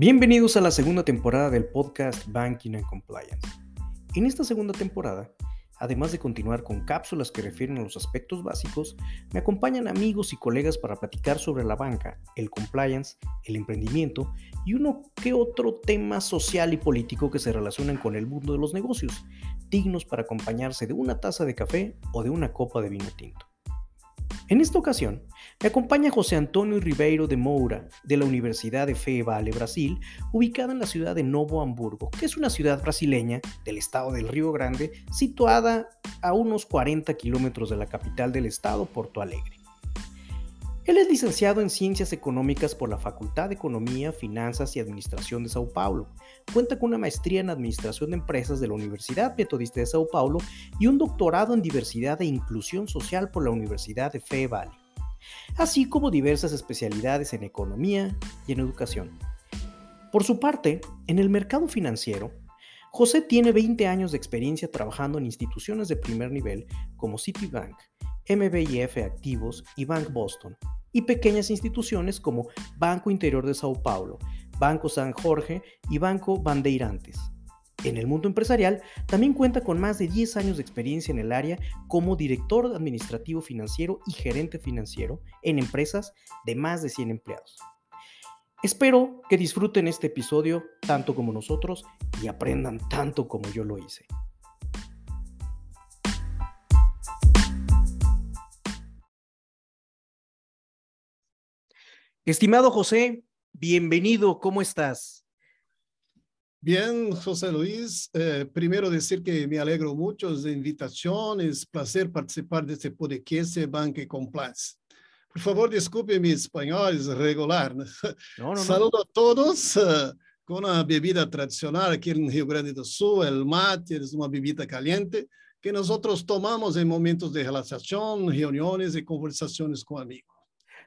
Bienvenidos a la segunda temporada del podcast Banking and Compliance. En esta segunda temporada, además de continuar con cápsulas que refieren a los aspectos básicos, me acompañan amigos y colegas para platicar sobre la banca, el compliance, el emprendimiento y uno que otro tema social y político que se relacionan con el mundo de los negocios, dignos para acompañarse de una taza de café o de una copa de vino tinto. En esta ocasión, me acompaña José Antonio Ribeiro de Moura, de la Universidad de Fe Vale, Brasil, ubicada en la ciudad de Novo Hamburgo, que es una ciudad brasileña del estado del Río Grande, situada a unos 40 kilómetros de la capital del estado, Porto Alegre. Él es licenciado en Ciencias Económicas por la Facultad de Economía, Finanzas y Administración de Sao Paulo. Cuenta con una maestría en Administración de Empresas de la Universidad Metodista de Sao Paulo y un doctorado en Diversidad e Inclusión Social por la Universidad de Fe Valley, así como diversas especialidades en Economía y en Educación. Por su parte, en el mercado financiero, José tiene 20 años de experiencia trabajando en instituciones de primer nivel como Citibank, MBIF Activos y Bank Boston, y pequeñas instituciones como Banco Interior de Sao Paulo, Banco San Jorge y Banco Bandeirantes. En el mundo empresarial, también cuenta con más de 10 años de experiencia en el área como director administrativo financiero y gerente financiero en empresas de más de 100 empleados. Espero que disfruten este episodio tanto como nosotros y aprendan tanto como yo lo hice. Estimado José, bienvenido, ¿cómo estás? Bien, José Luis. Eh, primero decir que me alegro mucho de invitación. Es placer participar de este podcast Banque Compliance. Por favor, disculpe mi español, es regular. No, no, Saludo no. a todos uh, con una bebida tradicional aquí en Rio Grande do Sul, el mate, es una bebida caliente que nosotros tomamos en momentos de relación, reuniones y conversaciones con amigos.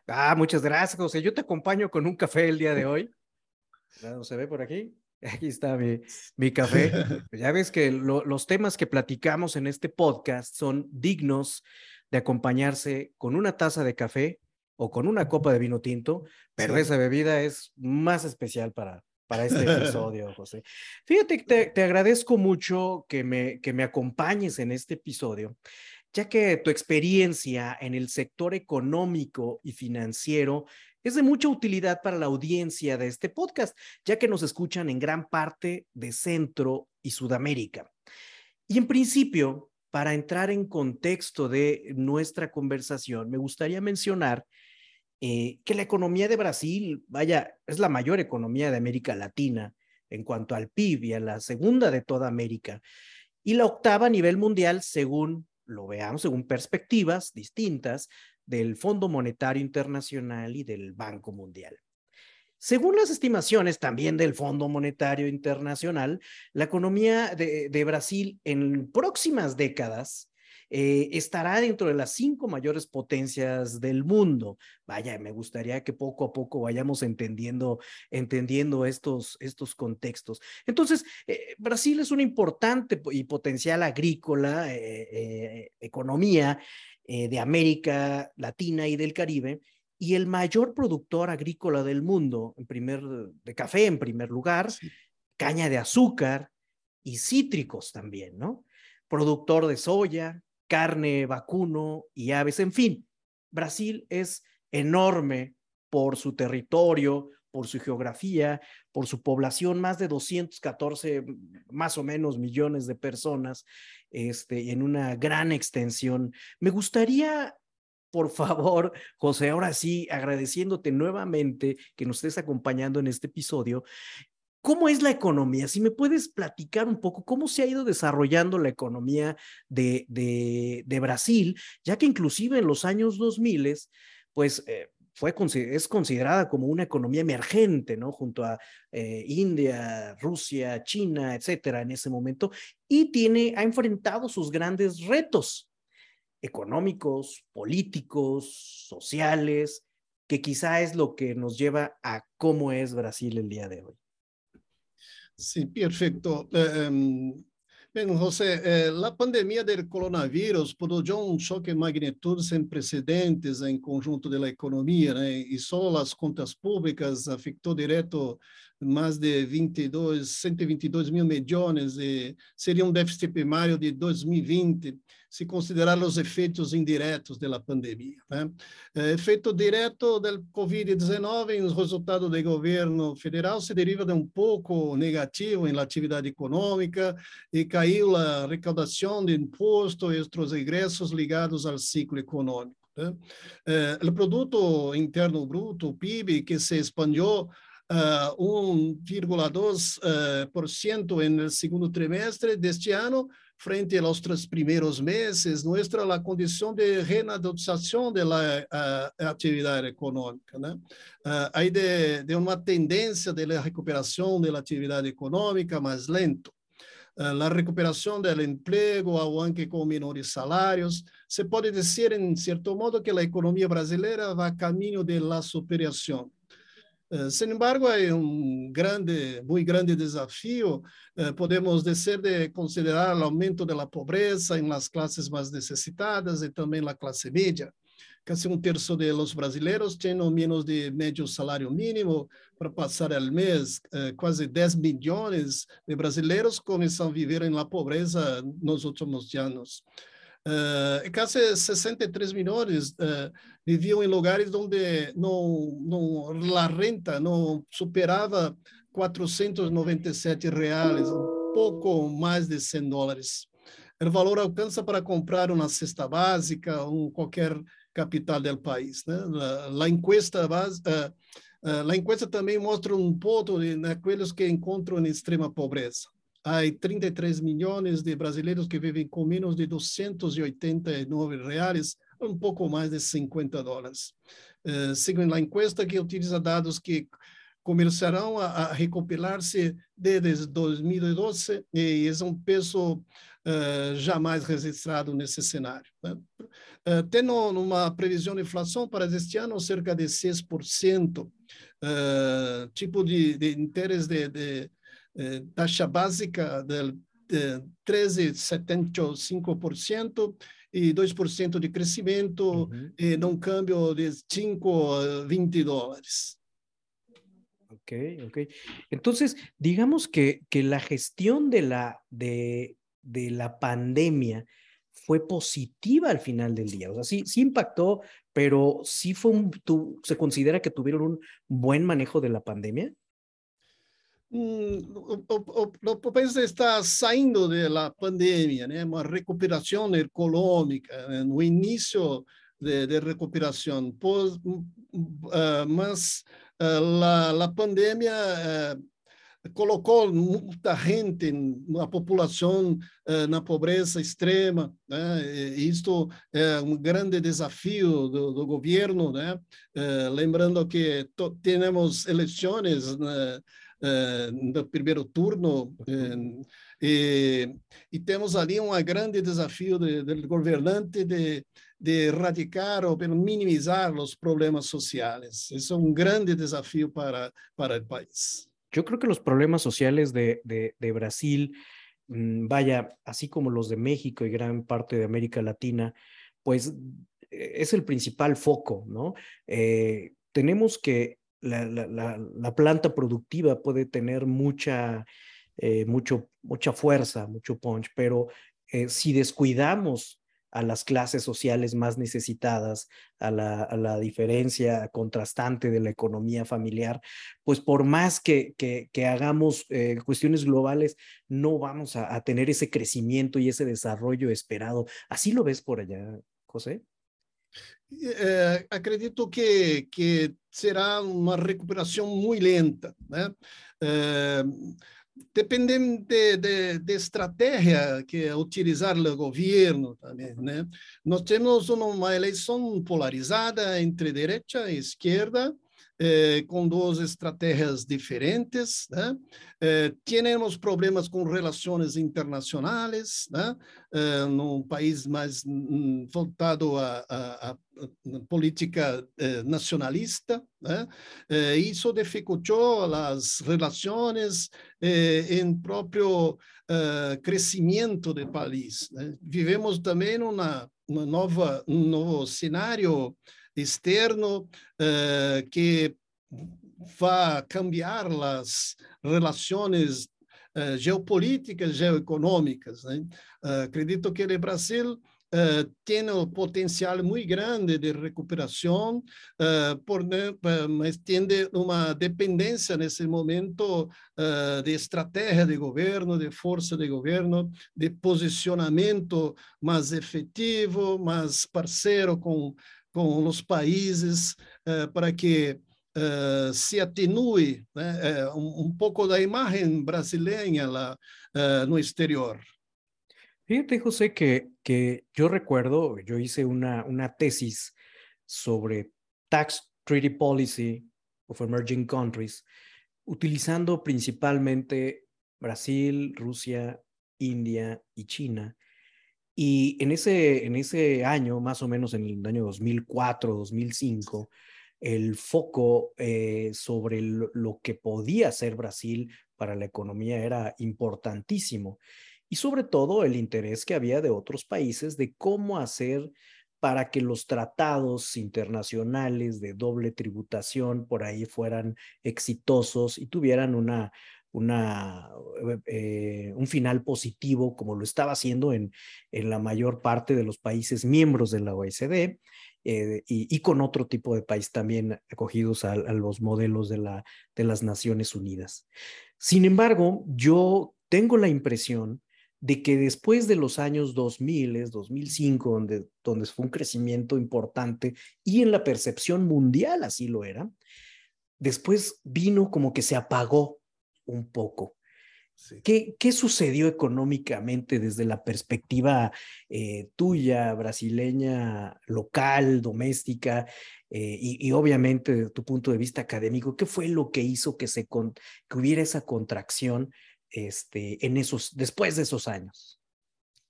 Ah, muchas gracias, José. Yo te acompaño con un café el día de hoy. ¿No se ve por aquí? Aquí está mi, mi café. Ya ves que lo, los temas que platicamos en este podcast son dignos de acompañarse con una taza de café o con una copa de vino tinto, pero sí. esa bebida es más especial para, para este episodio, José. Fíjate que te, te agradezco mucho que me, que me acompañes en este episodio ya que tu experiencia en el sector económico y financiero es de mucha utilidad para la audiencia de este podcast, ya que nos escuchan en gran parte de Centro y Sudamérica. Y en principio, para entrar en contexto de nuestra conversación, me gustaría mencionar eh, que la economía de Brasil, vaya, es la mayor economía de América Latina en cuanto al PIB y a la segunda de toda América, y la octava a nivel mundial según lo veamos según perspectivas distintas del Fondo Monetario Internacional y del Banco Mundial. Según las estimaciones también del Fondo Monetario Internacional, la economía de, de Brasil en próximas décadas eh, estará dentro de las cinco mayores potencias del mundo. Vaya, me gustaría que poco a poco vayamos entendiendo, entendiendo estos, estos contextos. Entonces, eh, Brasil es una importante y potencial agrícola, eh, economía de América Latina y del Caribe y el mayor productor agrícola del mundo, en primer, de café en primer lugar, sí. caña de azúcar y cítricos también, ¿no? Productor de soya, carne, vacuno y aves, en fin. Brasil es enorme por su territorio, por su geografía, por su población, más de 214 más o menos millones de personas, este, en una gran extensión. Me gustaría por favor, José, ahora sí, agradeciéndote nuevamente que nos estés acompañando en este episodio. ¿Cómo es la economía? Si me puedes platicar un poco cómo se ha ido desarrollando la economía de, Brasil, ya que inclusive en los años 2000, pues eh, fue, es considerada como una economía emergente, ¿no? Junto a eh, India, Rusia, China, etcétera, en ese momento, y tiene, ha enfrentado sus grandes retos económicos, políticos, sociales, que quizá es lo que nos lleva a cómo es Brasil el día de hoy. Sí, perfecto. Um, Bem, José, eh, a pandemia do coronavírus produziu um choque de sem precedentes em conjunto da economia, e só as contas públicas afetou direto mais de 22, 122 mil milhões, e seria um déficit primário de 2020 se considerar os efeitos indiretos da pandemia. Né? É, efeito direto do Covid-19 o resultado do governo federal se deriva de um pouco negativo em atividade econômica e caiu a arrecadação de imposto e outros ingressos ligados ao ciclo econômico. Né? É, o produto interno bruto, o PIB, que se expandiu uh, 1,2% uh, no segundo trimestre deste ano, frente aos três primeiros meses, mostra a condição de renaturalização da atividade econômica. Né? Uh, aí de, de uma tendência de recuperação da atividade econômica mais lento. Uh, a recuperação do emprego, anche com menores salários. Se pode dizer, em certo modo, que a economia brasileira vai caminho da superação. Eh, sin embargo, hay un grande, muy grande desafío. Eh, podemos decir de considerar el aumento de la pobreza en las clases más necesitadas y también la clase media. Casi un tercio de los brasileños tienen menos de medio salario mínimo para pasar el mes. Eh, casi 10 millones de brasileños comienzan a vivir en la pobreza en los últimos años. Uh, casi 63 milhões uh, viviam em lugares onde não, a renta não superava 497 reais, um pouco mais de 100 dólares. O valor alcança para comprar uma cesta básica, um qualquer capital do país. Né? A, a encuesta base, uh, a encuesta também mostra um ponto naqueles que encontram em extrema pobreza há 33 milhões de brasileiros que vivem com menos de 289 reais, um pouco mais de 50 dólares. Uh, segundo a encuesta que utiliza dados que começarão a, a recopilar-se desde 2012 e é um peso uh, jamais registrado nesse cenário. Né? Uh, tendo uma previsão de inflação para este ano cerca de 6%, uh, tipo de, de interesse de, de eh, taxa básica de, de 13,75% e 2% de crescimento uhum. e num câmbio de 5 a 20 dólares. Ok, ok. Entonces, digamos que, que la gestión de la, de, de la pandemia fue positiva al final del día. O sea, sí, sí impactó, pero sí fue un, tu, se considera que tuvieron un buen manejo de la pandemia. O, o, país está saindo da pandemia, né? uma recuperação econômica, né? no início de, de recuperação. Uh, mas uh, a pandemia uh, colocou muita gente, a população, na pobreza extrema. Né? Isto é um grande desafio do, do governo. Né? lembrando que temos eleições. No eh, primeiro turno. Eh, e, e, temos ali um grande desafio do governante de, de erradicar ou pelo minimizar os problemas sociais. Isso é um grande desafio para, para o país. Eu creo que os problemas sociais de, de, de Brasil, mmm, vaya, así como los de México y gran parte de América Latina, pues es el principal foco, ¿no? Eh, tenemos que la, la, la, planta productiva puede tener mucha, eh, mucho, mucha fuerza, mucho punch, pero eh, si descuidamos a las clases sociales más necesitadas, a la, a la, diferencia contrastante de la economía familiar, pues por más que, que, hagamos eh, cuestiones globales, no vamos a, tener ese crecimiento y ese desarrollo esperado. ¿Así lo ves por allá, José? É, acredito que, que será uma recuperação muito lenta. Né? É, dependendo de, de, de, estratégia que utilizar o governo também, né? Nós temos uma eleição polarizada entre direita e esquerda, eh, com duas estratégias diferentes. Né? Eh, temos problemas com relações internacionais, né? eh, num país mais um, voltado à, política eh, nacionalista. Né? Isso dificultou as relações em próprio crescimento do país. Né? Vivemos também uma, uma nova, um novo cenário externo uh, que vai cambiar as relações uh, geopolíticas, geoeconômicas. Né? Uh, acredito que o Brasil Uh, tem um potencial muito grande de recuperação, uh, por, uh, mas tem uma dependência nesse momento de estratégia de governo, de força de governo, de posicionamento mais efetivo, mais parceiro com com os países uh, para que uh, se atenue né, uh, um, um, pouco da imagem brasileira no exterior. Fíjate, José, que, que yo recuerdo, yo hice una, una tesis sobre Tax Treaty Policy of Emerging Countries, utilizando principalmente Brasil, Rusia, India y China y en ese, en ese año, más o menos en el año 2004, 2005, el foco eh, sobre lo, que podía hacer Brasil para la economía era importantísimo. Y sobre todo el interés que había de otros países de cómo hacer para que los tratados internacionales de doble tributación por ahí fueran exitosos y tuvieran una, una, eh, un final positivo como lo estaba haciendo en, en la mayor parte de los países miembros de la OECD eh, y, y, con otro tipo de país también acogidos a, a, los modelos de, la, de las Naciones Unidas. Sin embargo, yo tengo la impresión de que después de los años 2000, 2005, donde, donde fue un crecimiento importante y en la percepción mundial así lo era, después vino como que se apagó un poco. Sí. ¿Qué, ¿Qué, sucedió económicamente desde la perspectiva eh, tuya, brasileña, local, doméstica, eh, y, y, obviamente desde tu punto de vista académico? ¿Qué fue lo que hizo que, se con, que hubiera esa contracción este, en esos, después de esos años?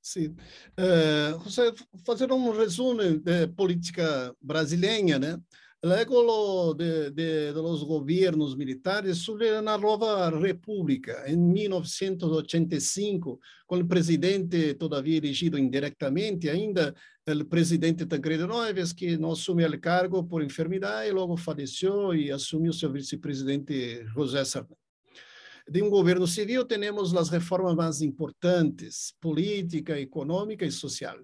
Sim. Uh, José, fazer um resumo de política brasileira, né? Luego de, de, de, los militares surge una nueva república en 1985, con el presidente todavía elegido indirectamente, ainda el presidente Tancredo Neves, que no asumió el cargo por enfermedad y luego falleció y asumió su vicepresidente José Sarney. De um governo civil, temos as reformas mais importantes, política, econômica e social.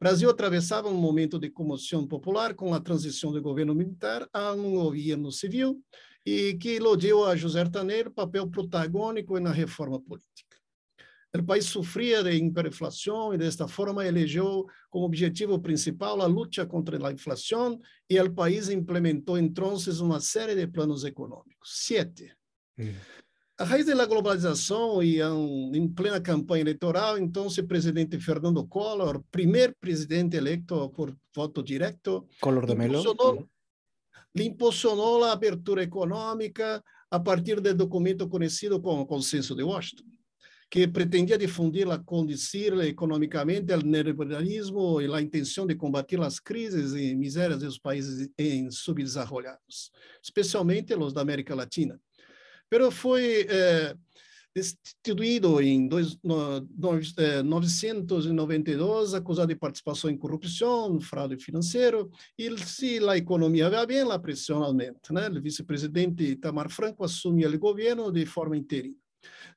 Brasil atravessava um momento de comoção popular com a transição do governo militar a um governo civil e que iludiu a José Taneiro papel protagônico na reforma política. O país sofria de hiperinflação e, desta forma, elegeu como objetivo principal a luta contra a inflação e o país implementou, então, uma série de planos econômicos. Sete. Hum. A raiz da globalização e em plena campanha eleitoral, então o presidente Fernando Collor, primeiro presidente eleito por voto direto, Collor de Mello, impulsionou, impulsionou a abertura econômica a partir do documento conhecido como Consenso de Washington, que pretendia difundir a condição economicamente o neoliberalismo e a intenção de combater as crises e misérias dos países em subdesenvolvidos, especialmente os da América Latina pero foi eh, destituído em dois, no, no, eh, 992, acusado de participação em corrupção, fraude financeiro, e se a economia vai bem, a pressão aumenta. Né? O vice-presidente Itamar Franco assume o governo de forma interina.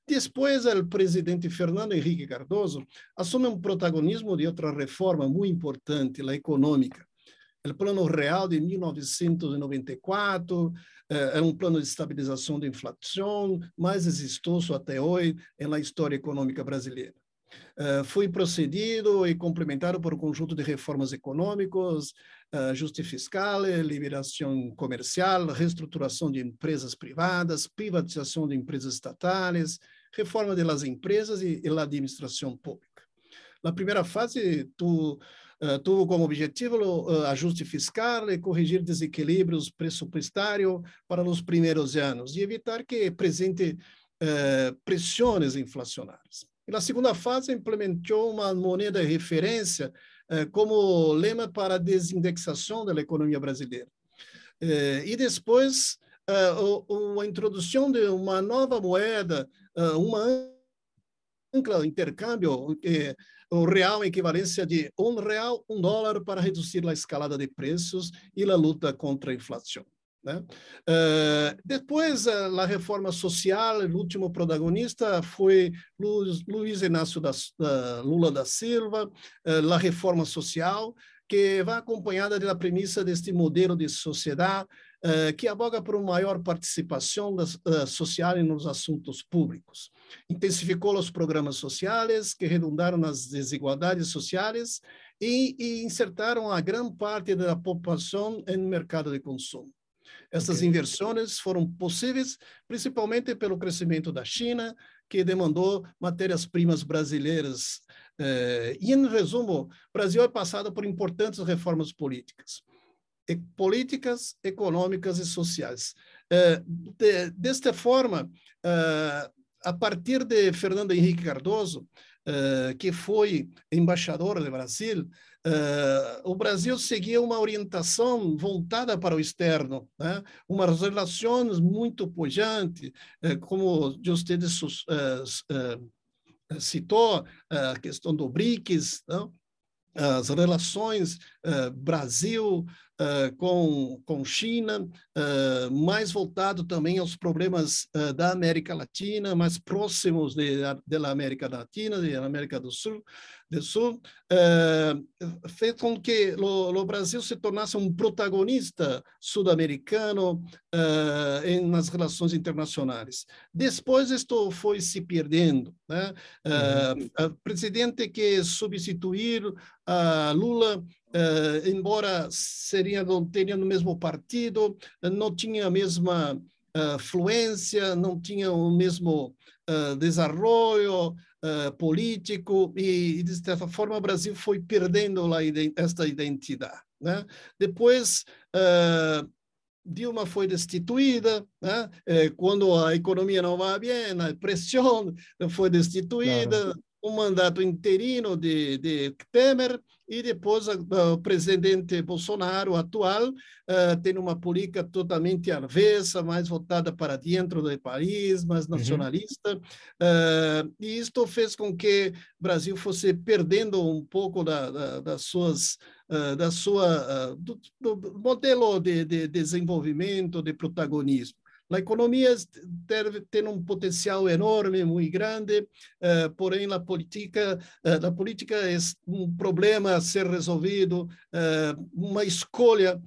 Depois, o presidente Fernando Henrique Cardoso assume um protagonismo de outra reforma muito importante, a econômica. O Plano Real de 1994, é um plano de estabilização da inflação mais exitoso até hoje na história econômica brasileira. Uh, foi procedido e complementado por um conjunto de reformas econômicas, uh, ajuste fiscal, liberação comercial, reestruturação de empresas privadas, privatização de empresas estatais, reforma das empresas e, e a administração pública. Na primeira fase, tu uh, tuvo como objetivo o ajuste fiscal e corrigir desequilíbrios pressupostários para os primeiros anos e evitar que presente pressões inflacionárias. E na segunda fase, implementou uma moneda de referência como lema para a desindexação da economia brasileira. e depois, a introdução de uma nova moeda, uma ampla intercâmbio, eh, o real equivalência de um real, um dólar para reduzir a escalada de preços e a luta contra a inflação. Né? Uh, depois, uh, a reforma social, o último protagonista foi Luiz, Luiz Inácio da, uh, Lula da Silva, uh, a reforma social, que vai acompanhada da premissa deste modelo de sociedade uh, que aboga por uma maior participação das, uh, social nos assuntos públicos. Intensificou os programas sociais que redundaram nas desigualdades sociais e, e insertaram a grande parte da população no mercado de consumo. Essas okay. inversões foram possíveis principalmente pelo crescimento da China, que demandou matérias-primas brasileiras. Eh, e, em resumo, o Brasil é passado por importantes reformas políticas políticas econômicas e sociais. Eh, de, desta forma, eh, a partir de Fernando Henrique Cardoso, eh, que foi embaixador do Brasil, o Brasil seguia uma orientação voltada para o externo, né? umas relações muito pujantes, como você citou, a questão do BRICS, não? as relações uh, Brasil uh, com, com China, uh, mais voltado também aos problemas da América Latina, mais próximos da América Latina, da América do Sul, do Sul fez com que o Brasil se tornasse um protagonista sul-americano nas relações internacionais. Depois, isto foi se perdendo. Né? Uhum. O presidente que substituir a Lula, uh, embora seria, não teriam no mesmo partido, não tinha a mesma uh, fluência, não tinha o mesmo uh, desenvolvimento político e, de certa forma, o Brasil foi perdendo lá esta identidade. Né? Depois, Dilma foi destituída, né? quando a economia não vai bem, a pressão foi destituída, um mandato interino de, de Temer e depois o presidente Bolsonaro atual uh, tem uma política totalmente avessa, mais voltada para dentro do país, mais uhum. nacionalista, uhum. uh, e isto fez com que o Brasil fosse perdendo um pouco da, da, das suas da sua do, do modelo de, de desenvolvimento, de protagonismo. A economia tem um potencial enorme, muito grande, eh, porém a política, eh, a política é um problema a ser resolvido, eh, uma escolha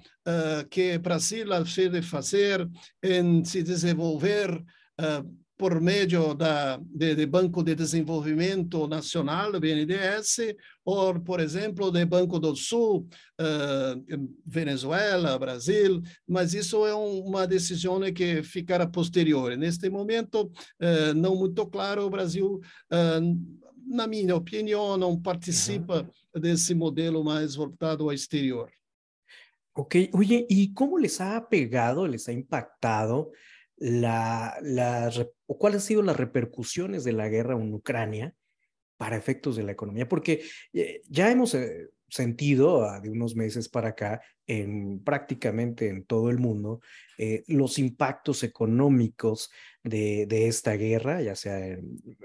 que o Brasil deve fazer em se desenvolver por meio da, de, de, Banco de Desenvolvimento Nacional, BNDES, ou, por exemplo, do Banco do Sul, uh, Venezuela, Brasil, mas isso é um, uma decisão que ficará posterior. Neste momento, uh, não muito claro, o Brasil, uh, na minha opinião, não participa uhum. desse modelo mais voltado ao exterior. Ok, oye, ¿y cómo les ha pegado, les ha impactado la, la, o cuáles han sido las repercusiones de la guerra en Ucrania para efectos de la economía, porque eh, ya hemos eh, sentido ah, de unos meses para acá en prácticamente en todo el mundo eh, los impactos económicos de, esta guerra, ya sea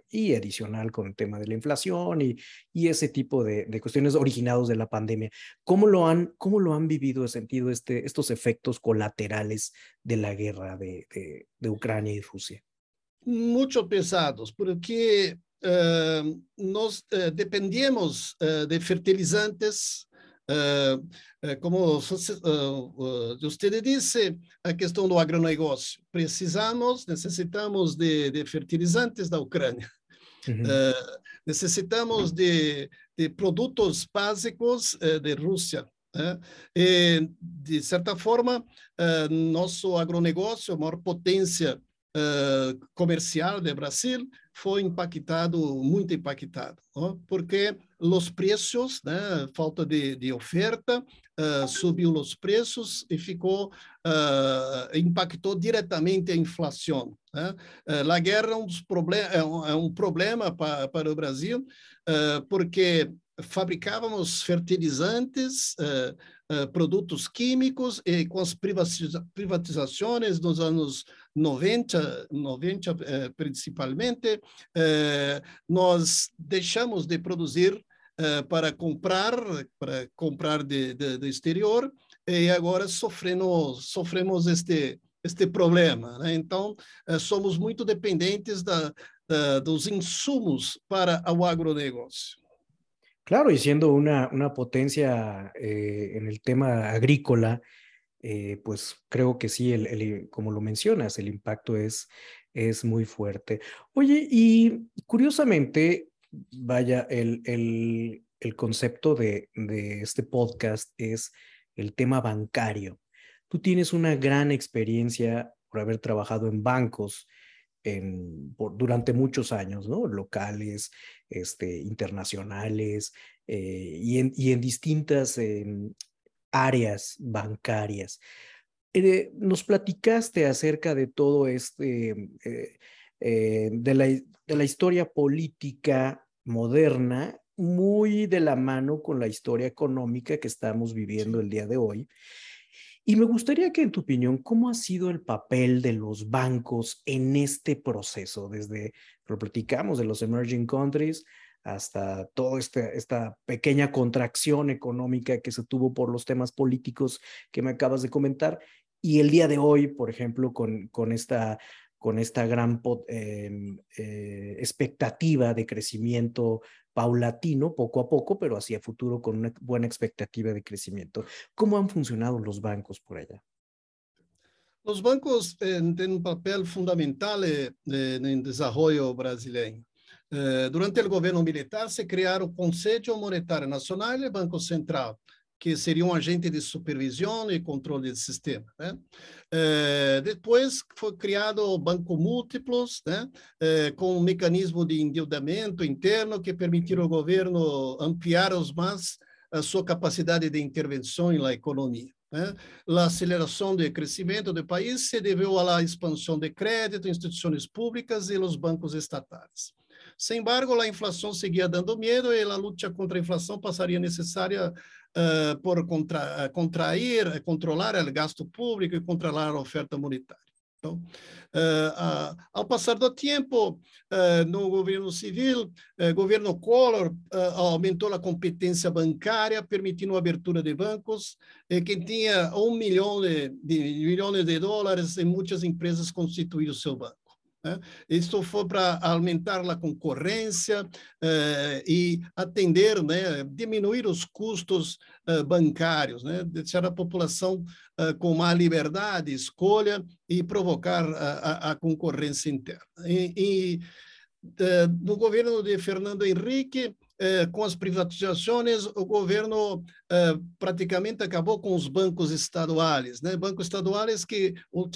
y adicional con el tema de la inflación y, ese tipo de, cuestiones originados de la pandemia. ¿Cómo lo han, cómo lo han vivido, sentido este, estos efectos colaterales de la guerra de Ucrania y Rusia? Mucho pesados, porque uh, nós uh, dependemos uh, de fertilizantes, como você disse, a questão do agronegócio. Precisamos, necessitamos de, de fertilizantes da Ucrânia. Uhum. necessitamos de, de, produtos básicos de Rússia. Né? E, de certa forma, nosso agronegócio, a maior potência comercial do Brasil, foi impactado, muito impactado, porque os preços, né? falta de, de oferta, uh, subiu os preços e ficou, uh, impactou diretamente a inflação. Né? Uh, a guerra é um, é um, é um problema pa, para o Brasil, porque fabricávamos fertilizantes, produtos químicos e com as privatiza privatizações dos anos 90, 90 principalmente, nós deixamos de produzir uh, para comprar, para comprar de, de, do exterior, e agora sofremos, sofremos este, este problema. Né? Então, uh, somos muito dependentes da, da, dos insumos para o agronegócio. Claro, y siendo una, una potencia eh, en el tema agrícola, eh, pues creo que sí, el, el, como lo mencionas, el impacto es, es muy fuerte. Oye, y curiosamente, vaya, el, el, el concepto de, de, este podcast es el tema bancario. Tú tienes una gran experiencia por haber trabajado en bancos en, por, durante muchos años, ¿no? Locales, este, internacionales eh, y, en, y, en, distintas eh, áreas bancarias. Eh, nos platicaste acerca de todo este, eh, eh, de, la, de la historia política moderna, muy de la mano con la historia económica que estamos viviendo el día de hoy. Y me gustaría que, en tu opinión, ¿cómo ha sido el papel de los bancos en este proceso? Desde, lo platicamos, de los emerging countries hasta toda este, esta pequeña contracción económica que se tuvo por los temas políticos que me acabas de comentar. Y el día de hoy, por ejemplo, con, con esta con esta gran eh, eh, expectativa de crecimiento paulatino, poco a poco, pero hacia futuro con una buena expectativa de crecimiento. ¿Cómo han funcionado los bancos por allá? Los bancos eh, tienen un papel fundamental eh, en el desarrollo brasileño. Eh, durante el gobierno militar se crearon el Consejo Monetário Nacional y el Banco Central, que seria um agente de supervisão e controle do sistema. Né? É, depois foi criado o Banco Múltiplos, né? É, com um mecanismo de endividamento interno que permitiram ao governo ampliar os mais a sua capacidade de intervenção na economia. Né? A aceleração do crescimento do país se deveu à expansão de crédito, instituições públicas e os bancos estatais. Sem embargo, a inflação seguia dando medo e a luta contra a inflação passaria necessária uh, por contra, contrair, controlar o gasto público e controlar a oferta monetária. Então, uh, uh, ao passar do tempo, uh, no governo civil, governo Collor aumentou a competência bancária, permitindo a abertura de bancos. quem tinha um milhão de, de milhões de dólares, em muitas empresas constituíram seu banco. Né? Isso foi para aumentar a concorrência eh, e atender, né, diminuir os custos eh, bancários, né, deixar a população eh, com mais liberdade, escolha e provocar a, a, concorrência interna. E, e no governo de Fernando Henrique, eh, com as privatizações, o governo eh, praticamente acabou com os bancos estaduais, né? Bancos estaduais que uh,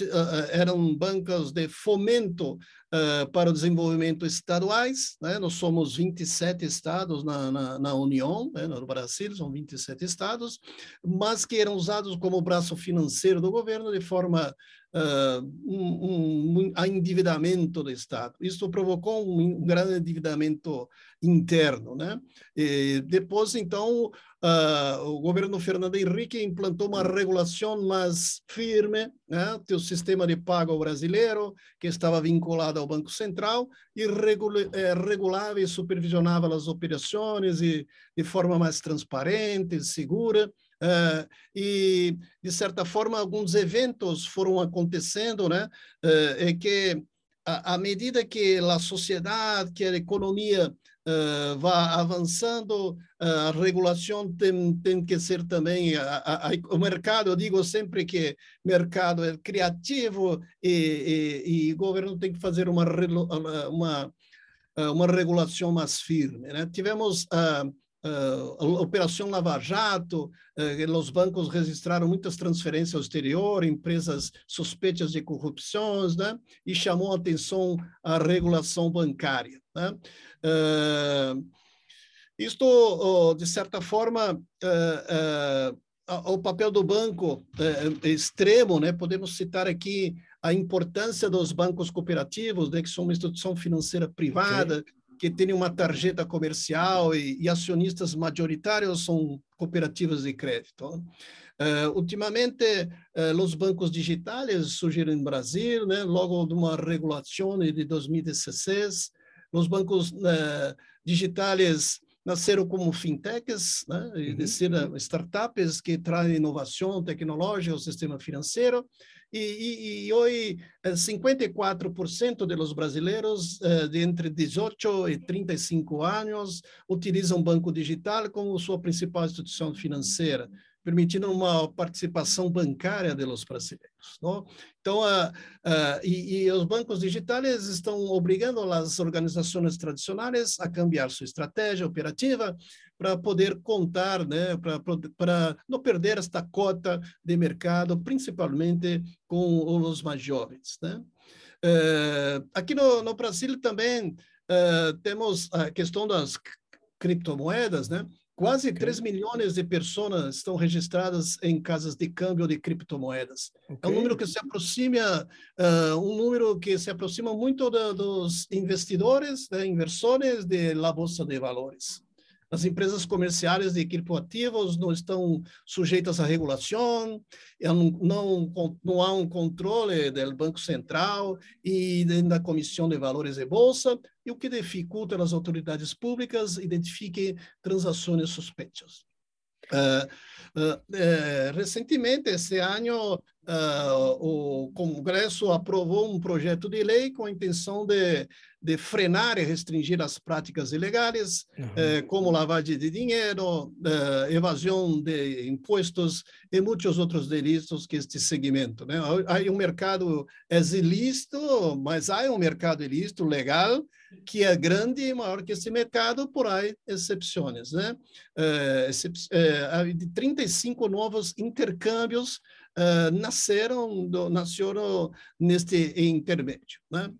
eram bancos de fomento uh, para o desenvolvimento estaduais, né? Nós somos 27 estados na, na, na União, né? no Brasil são 27 estados, mas que eram usados como braço financeiro do governo de forma uh, um, um, um endividamento do Estado. Isso provocou um, um grande endividamento interno, né? E depois, então, uh, o governo Fernando Henrique implantou uma regulação mais firme, né? o sistema de pago brasileiro, que estava vinculado ao Banco Central, e regula, eh, regulava e supervisionava as operações e, de forma mais transparente, segura. Uh, e, de certa forma, alguns eventos foram acontecendo, né? Uh, é que, à medida que a sociedade, que a economia uh, vá avançando, a regulação tem, tem que ser também, a, a, a, o mercado, eu digo sempre que mercado é criativo e, e, e o governo tem que fazer uma, uma, uma regulação mais firme. Né? Tivemos... Uh, uh, Operação Lava Jato, uh, os bancos registraram muitas transferências ao exterior, empresas suspeitas de corrupções, né? e chamou a atenção a regulação bancária. Né? Uh, Isto, de certa forma, o papel do banco é extremo, né? Podemos citar aqui a importância dos bancos cooperativos, né? que são uma instituição financeira privada, okay. Que tem uma tarjeta comercial e, e, acionistas majoritários são cooperativas de crédito. Uh, ultimamente, uh, os bancos digitais surgiram no Brasil, né? logo de uma regulação de 2016. Os bancos uh, digitais nasceram como fintechs, né? uhum. startups que trazem inovação tecnológica ao sistema financeiro, e, hoje 54% dos brasileiros eh, de entre 18 e 35 anos utilizam banco digital como sua principal instituição financeira permitindo uma participação bancária dos brasileiros. Não? Então, uh, uh, e, e, os bancos digitais estão obrigando as organizações tradicionais a cambiar sua estratégia operativa para poder contar, né, para não perder esta cota de mercado, principalmente com os mais jovens. Né? Uh, aqui no, no, Brasil também temos a questão das criptomoedas, né? Quase okay. 3 milhões de pessoas estão registradas em casas de câmbio de criptomoedas. Okay. É um número que se aproxima, uh, um número que se aproxima muito da, dos investidores, de inversores de la bolsa de valores. As empresas comerciais de criptoativos não estão sujeitas à regulação, não, não, não há um controle do Banco Central e da Comissão de Valores de Bolsa, e o que dificulta as autoridades públicas identifiquem transações suspeitas. Uh, uh, uh, recentemente, esse ano, o Congresso aprovou um projeto de lei com a intenção de, de frenar e restringir as práticas ilegais, uhum. como lavagem de dinheiro, evasão de impostos e muitos outros delitos que este segmento. Né? Há um mercado é ilícito, mas há um mercado ilícito legal que é grande e maior que esse mercado, por aí exceções. Né? É, de 35 novos intercâmbios uh, nasceram, do, nasceram neste intermédio. Né?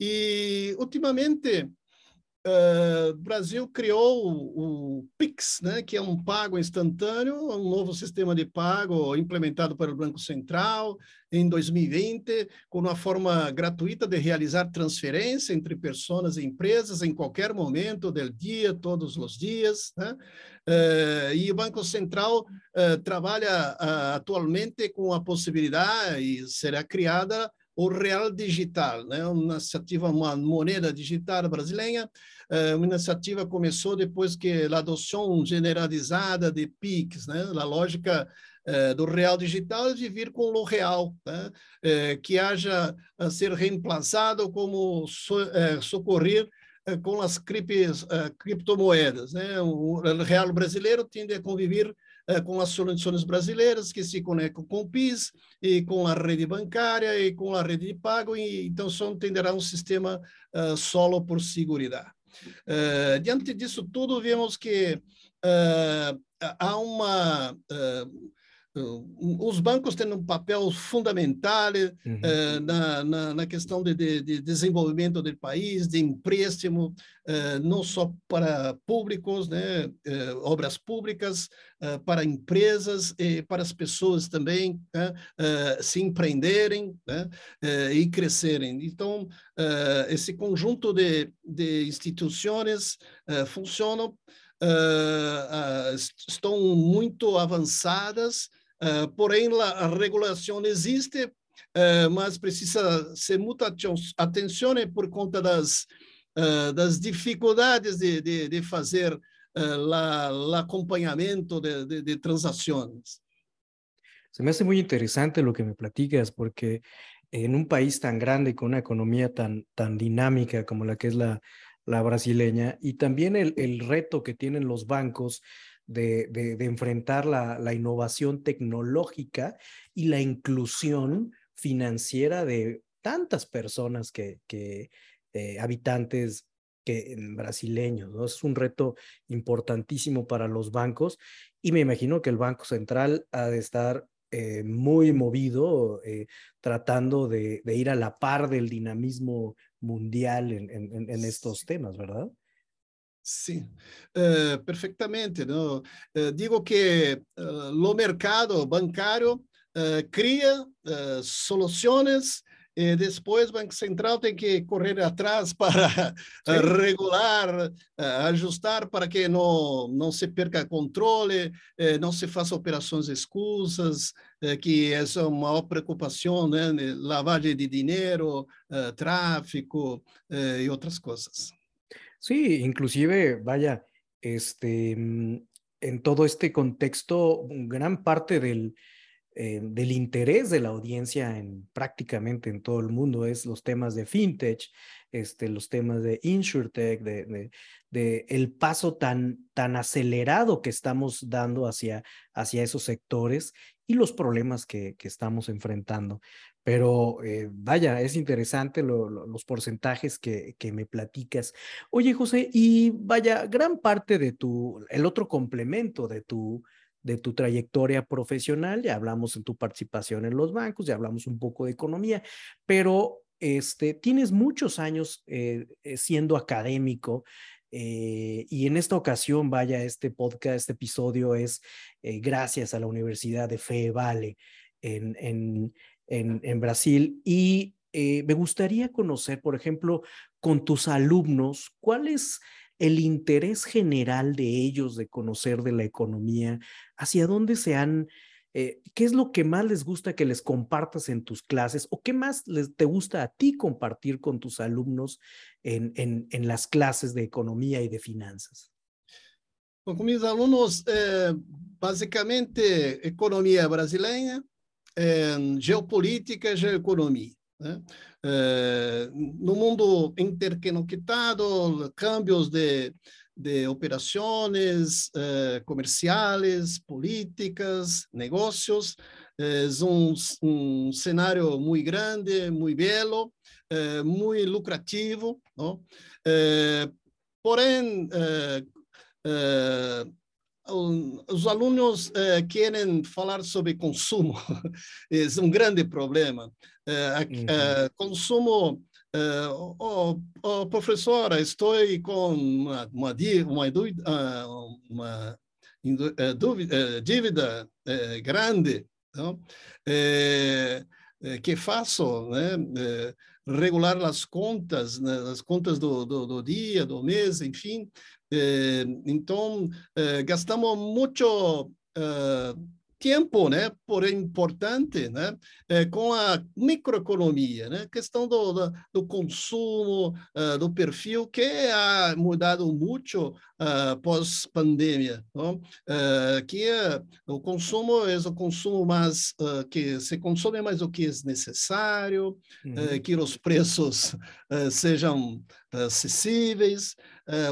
E, ultimamente, Uh, Brasil criou o, o, Pix, né, que é um pago instantâneo, um novo sistema de pago implementado pelo Banco Central em 2020, com uma forma gratuita de realizar transferência entre pessoas e empresas em qualquer momento do dia, todos os dias. Né? Uh, e o Banco Central uh, trabalha atualmente com a possibilidade, e será criada, o real digital, né? uma iniciativa, uma moneda digital brasileira, eh, uma iniciativa começou depois que a adoção generalizada de PIX, né? a lógica eh, do real digital de vir com o real, né? Eh, que haja a ser reemplaçado como so, socorrer com as criptomoedas. Né? O real brasileiro tende a conviver com as soluções brasileiras que se conectam com o PIS e com a rede bancária e com a rede de pago, e então só entenderá um sistema uh, solo por segurança. Uh, diante disso tudo, vemos que uh, há uma os bancos têm um papel fundamental uhum. uh, na, na, na, questão de, de, de, desenvolvimento do país, de empréstimo, uh, não só para públicos, né, uh, obras públicas, para empresas e para as pessoas também né, se empreenderem né, e crescerem. Então, esse conjunto de, de instituições funcionam, estão muito avançadas, Uh, porém, a regulação existe, uh, mas precisa ser muita atenção por conta das, uh, das dificuldades de, de, de fazer o acompanhamento de, de, de transações. Se me hace muy interesante lo que me platicas, porque en un país tan grande, con una economía tan, tan dinámica como la que es la, la brasileña, y también el, el reto que tienen los bancos de, enfrentar la, innovación tecnológica y la inclusión financiera de tantas personas que, que eh, habitantes que brasileños, ¿no? Es un reto importantísimo para los bancos y me imagino que el Banco Central ha de estar eh, muy movido eh, tratando de, ir a la par del dinamismo mundial en estos temas, ¿verdad? Sim, uh, perfeitamente. Não? Uh, digo que uh, o mercado bancário cria soluções e depois o Banco Central tem que correr atrás para regular, ajustar para que não, não se perca controle, não se faça operações escusas, que é uma maior preocupação, né? lavagem de dinheiro, tráfico e outras coisas. Sí, inclusive, vaya, este, mm, en todo este contexto, gran parte del, eh, del interés de la audiencia en prácticamente en todo el mundo es los temas de fintech, este, los temas de insurtech, de, de, el paso tan, tan acelerado que estamos dando hacia, hacia esos sectores y los problemas que, que estamos enfrentando. Pero eh, vaya, es interesante los porcentajes que, que, me platicas. Oye, José, y vaya, gran parte de tu, el otro complemento de tu, de tu trayectoria profesional, ya hablamos en tu participación en los bancos, ya hablamos un poco de economía, pero este, tienes muchos años eh, eh, siendo académico. y en esta ocasión, vaya, este podcast, este episodio es gracias a la Universidad de Fe Vale en, en, en, Brasil. Y eh, me gustaría conocer, por ejemplo, con tus alumnos, cuál es el interés general de ellos de conocer de la economía, hacia dónde se han, eh, qué es lo que más les gusta que les compartas en tus clases o qué más les, te gusta a ti compartir con tus alumnos en, en, las clases de economía y de finanzas. Con mis alumnos, eh, básicamente economía brasileña, é, geopolítica e geoeconomia. Né? É, no mundo interconectado, câmbios de, de operações é, comerciais, políticas, negócios, é um, um cenário muito grande, muito belo, muito lucrativo. Não? Porém, os alunos eh, querem falar sobre consumo, é um grande problema. Eh, uhum. eh, consumo, oh, oh, professora, estou com uma, uma, uma, uma dúvida, dívida grande, não? que faço, né? regular as contas, né? as contas do, do, do dia, do mês, enfim, eh, então, eh, gastamos muito eh, tempo, né, porém importante, né, é, com a microeconomia, né, questão do, do, do consumo, uh, do perfil que ha mudado muito uh, pós pandemia, não? Uh, que o consumo é o consumo mais que se consome mais o que é necessário, uhum. que os preços sejam acessíveis,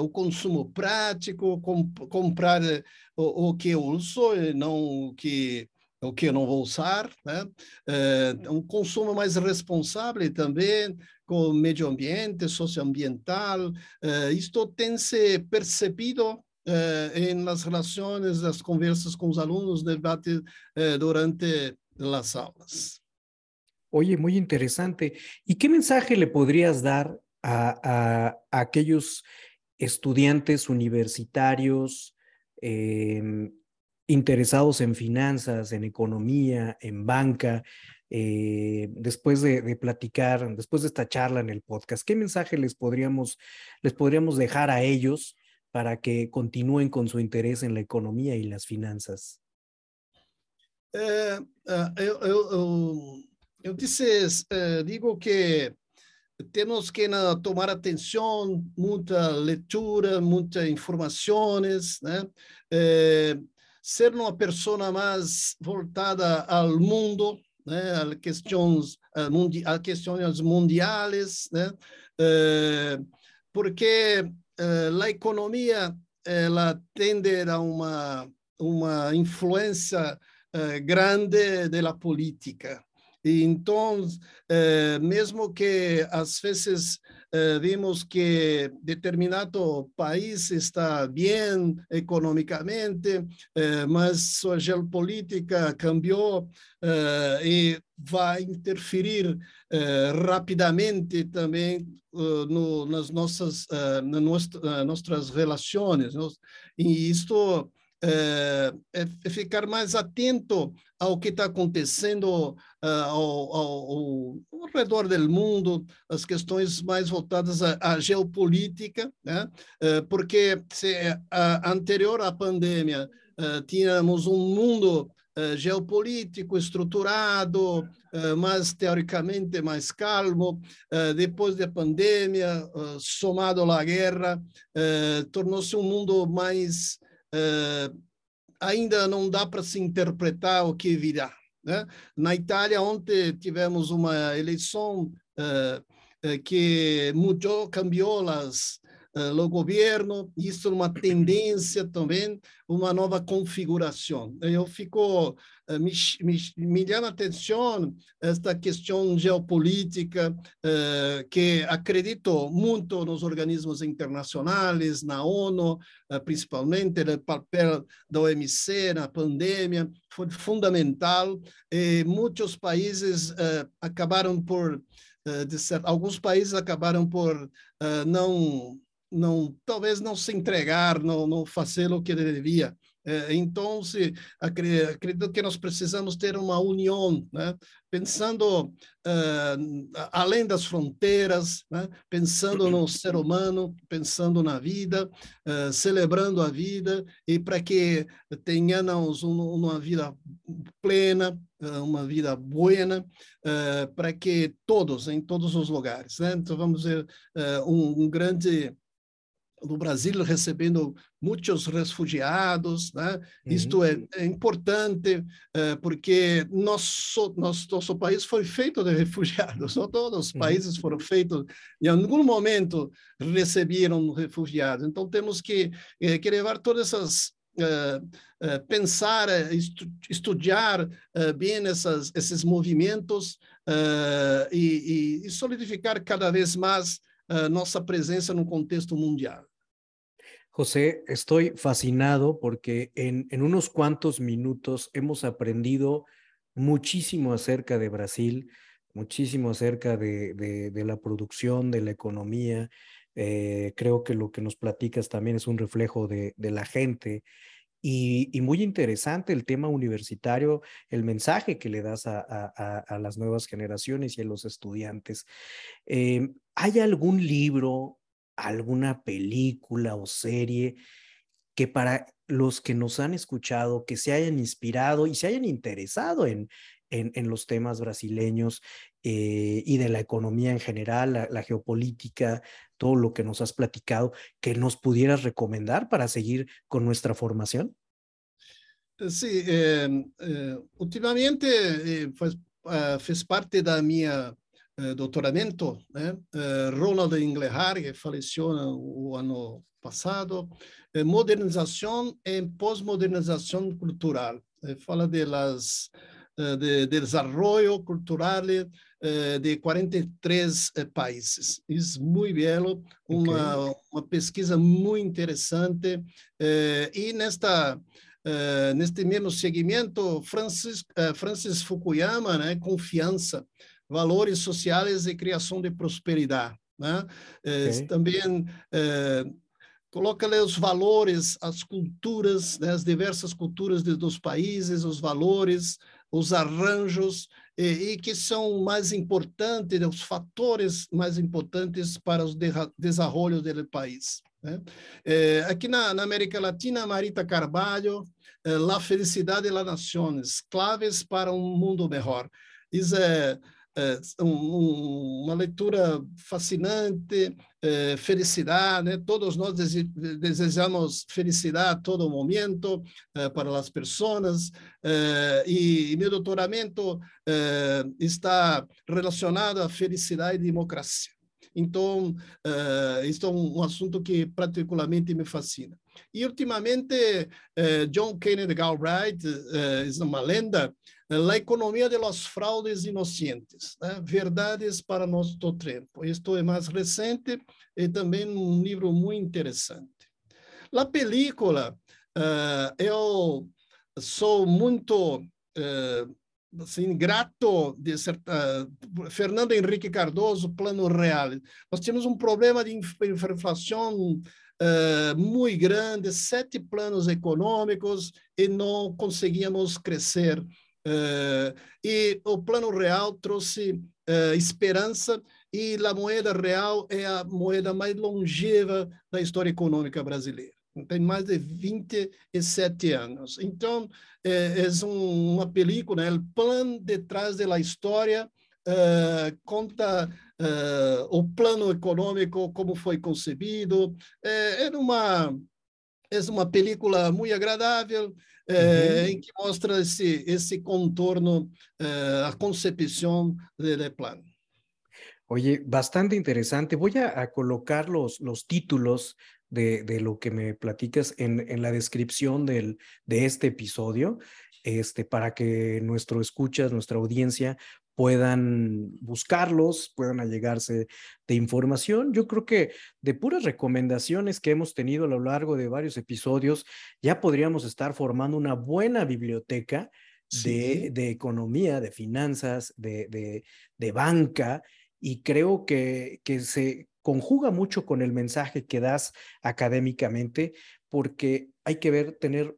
o consumo prático, comprar o, o que eu uso e não o que o que eu não vou usar, né? Um consumo mais responsável também com o meio ambiente, socioambiental. É, isto tem se percebido é, em nas relações, nas conversas com os alunos, debate é, durante as aulas. Oye, muy interesante. ¿Y qué mensaje le podrías dar a, a, a aquellos estudiantes universitarios eh, interesados en finanzas, en economía, en banca, eh, después de, de, platicar, después de esta charla en el podcast, ¿qué mensaje les podríamos, les podríamos dejar a ellos para que continúen con su interés en la economía y las finanzas? Eh, uh, eu, eu, eu, disse, uh, digo que temos que tomar atenção, muita leitura, muitas informações, né? É, ser uma pessoa mais voltada ao mundo, né? questões, mundi questões mundiais, né? É, porque é, a economia ela tende a uma uma influência grande da política E então, eh, mesmo que às vezes eh, vimos que determinado país está bem economicamente, eh, mas sua geopolítica cambiou eh, e vai interferir eh, rapidamente também uh, no, nas nossas, uh, na nossas relações. E isto é, é, ficar mais atento ao que está acontecendo ao, ao, ao, redor do mundo, as questões mais voltadas à, geopolítica, né? porque se anterior à pandemia tínhamos um mundo uh, geopolítico estruturado, uh, mas teoricamente mais calmo. Uh, depois da pandemia, somado à guerra, tornou-se um mundo mais. Ainda não dá para se interpretar o que virá. Né? Na Itália, ontem tivemos uma eleição que mudou, cambiou as, uh, no governo, isso é uma tendência também, uma nova configuração. Eu fico, me, me, me chama a atenção esta questão geopolítica, que acredito muito nos organismos internacionais, na ONU, principalmente, o papel da OMC na pandemia, foi fundamental, e muitos países acabaram por alguns países acabaram por não não talvez não se entregar, não, não fazer o que devia. É, então, se, acredito que nós precisamos ter uma união, né? pensando uh, além das fronteiras, né? pensando no ser humano, pensando na vida, uh, celebrando a vida, e para que tenhamos um, uma vida plena, uh, uma vida buena, para que todos, em todos os lugares. Né? Então, vamos ver um, um grande no Brasil recebendo muitos refugiados, né? Uhum. Isto é, é importante uh, porque nosso, nosso nosso país foi feito de refugiados. Não todos os uhum. países foram feitos em algum momento receberam refugiados. Então temos que eh, que levar todas essas uh, uh, pensar, estu estudar bem essas, esses movimentos e, e solidificar cada vez mais nossa presença no contexto mundial. José, estoy fascinado porque en, unos cuantos minutos hemos aprendido muchísimo acerca de Brasil, muchísimo acerca de, la producción, de la economía. Eh, creo que lo que nos platicas también es un reflejo de, la gente. Y, muy interesante el tema universitario, el mensaje que le das a las nuevas generaciones y a los estudiantes. Eh, ¿Hay algún libro, alguna película o serie que para los que nos han escuchado, que se hayan inspirado y se hayan interesado en, en, los temas brasileños eh, y de la economía en general, la, geopolítica, todo lo que nos has platicado, que nos pudieras recomendar para seguir con nuestra formación? Sí, eh, eh, últimamente eh, pues, uh, fez parte da minha eh, doutoramento, né? Eh, Ronald Englehart, que faleceu no, o ano passado, eh, modernização e pós-modernização cultural. fala de las de, de desenvolvimento cultural de 43 países. É muito belo, uma, okay. uma pesquisa muito interessante. E nesta neste mesmo segmento, Francis, Francis Fukuyama, né, confiança, valores sociais e criação de prosperidade. Né? Okay. também eh, coloca os valores, as culturas, né? as diversas culturas de, dos países, os valores, os arranjos, e, e, que são mais importantes, os fatores mais importantes para o de, desenvolvimento do país. Né? Eh, aqui na, na, América Latina, Marita Carvalho, eh, La Felicidade e las Nações, claves para um mundo melhor. Isso é é, um, uma leitura fascinante, é, felicidade, né? todos nós desejamos felicidade a todo momento é, para as pessoas, e, meu doutoramento está relacionado à felicidade e democracia. Então, uh, isso é um, assunto que particularmente me fascina. E, ultimamente, eh, John Kennedy Galbraith eh, é uma lenda, a economia de los fraudes inocentes, né? verdades para nosso tempo. Isto é mais recente e também um livro muito interessante. A película, uh, eu sou muito uh, assim, grato de certa, Fernando Henrique Cardoso, Plano Real. Nós tínhamos um problema de inflação uh, muito grande, sete planos econômicos e não conseguíamos crescer. Uh, e o Plano Real trouxe uh, esperança e a moeda real é a moeda mais longeva da história econômica brasileira tem mais de 27 anos. Então, é, é um, uma película, né? o plano detrás da história uh, conta uh, o plano econômico, como foi concebido. É, é, uma, é uma película muito agradável, é, uhum. em que mostra esse, esse contorno, a concepção do plano. Oye, bastante interesante. Voy a, a colocar los, los títulos de, lo que me platicas en, en la descripción del, de este episodio, este, para que nuestro escuchas, nuestra audiencia puedan buscarlos, puedan allegarse de información. Yo creo que de puras recomendaciones que hemos tenido a lo largo de varios episodios, ya podríamos estar formando una buena biblioteca de, de, economía, de finanzas, de, de, de banca, y creo que, que se, conjuga mucho con el mensaje que das académicamente, porque hay que ver, tener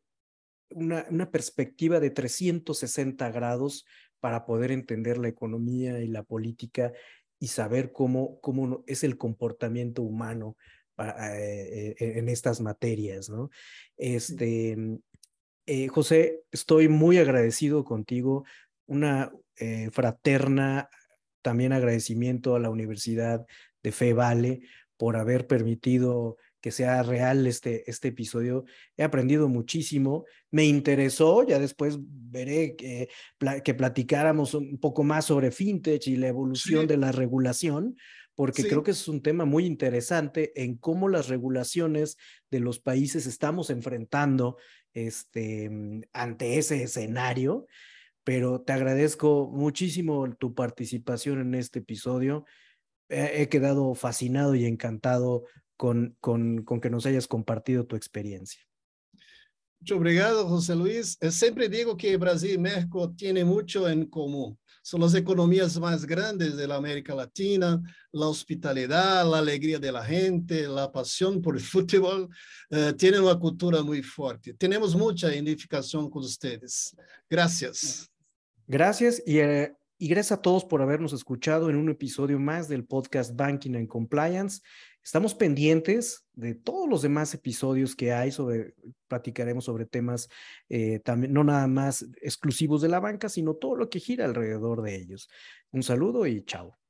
una, una perspectiva de 360 grados para poder entender la economía y la política y saber cómo, cómo es el comportamiento humano eh, eh, en estas materias, ¿no? Este, eh, José, estoy muy agradecido contigo, una fraterna también agradecimiento a la Universidad de Fe Vale por haber permitido que sea real este, este episodio. He aprendido muchísimo, me interesó, ya después veré que, que platicáramos un poco más sobre fintech y la evolución de la regulación, porque creo que es un tema muy interesante en cómo las regulaciones de los países estamos enfrentando este, ante ese escenario. Pero te agradezco muchísimo tu participación en este episodio he quedado fascinado y encantado con, con, con que nos hayas compartido tu experiencia. Muito obrigado, José Luis. Eu sempre digo que Brasil e México têm muito em comum. São as economias mais grandes da América Latina, a hospitalidade, a alegria da gente, a paixão por futebol. Uh, têm uma cultura muito forte. Temos muita identificação com vocês. Gracias. Gracias. E eh, Y gracias a todos por habernos escuchado en un episodio más del podcast Banking and Compliance. Estamos pendientes de todos los demás episodios que hay sobre, platicaremos sobre temas eh, también, no nada más exclusivos de la banca, sino todo lo que gira alrededor de ellos. Un saludo y chao.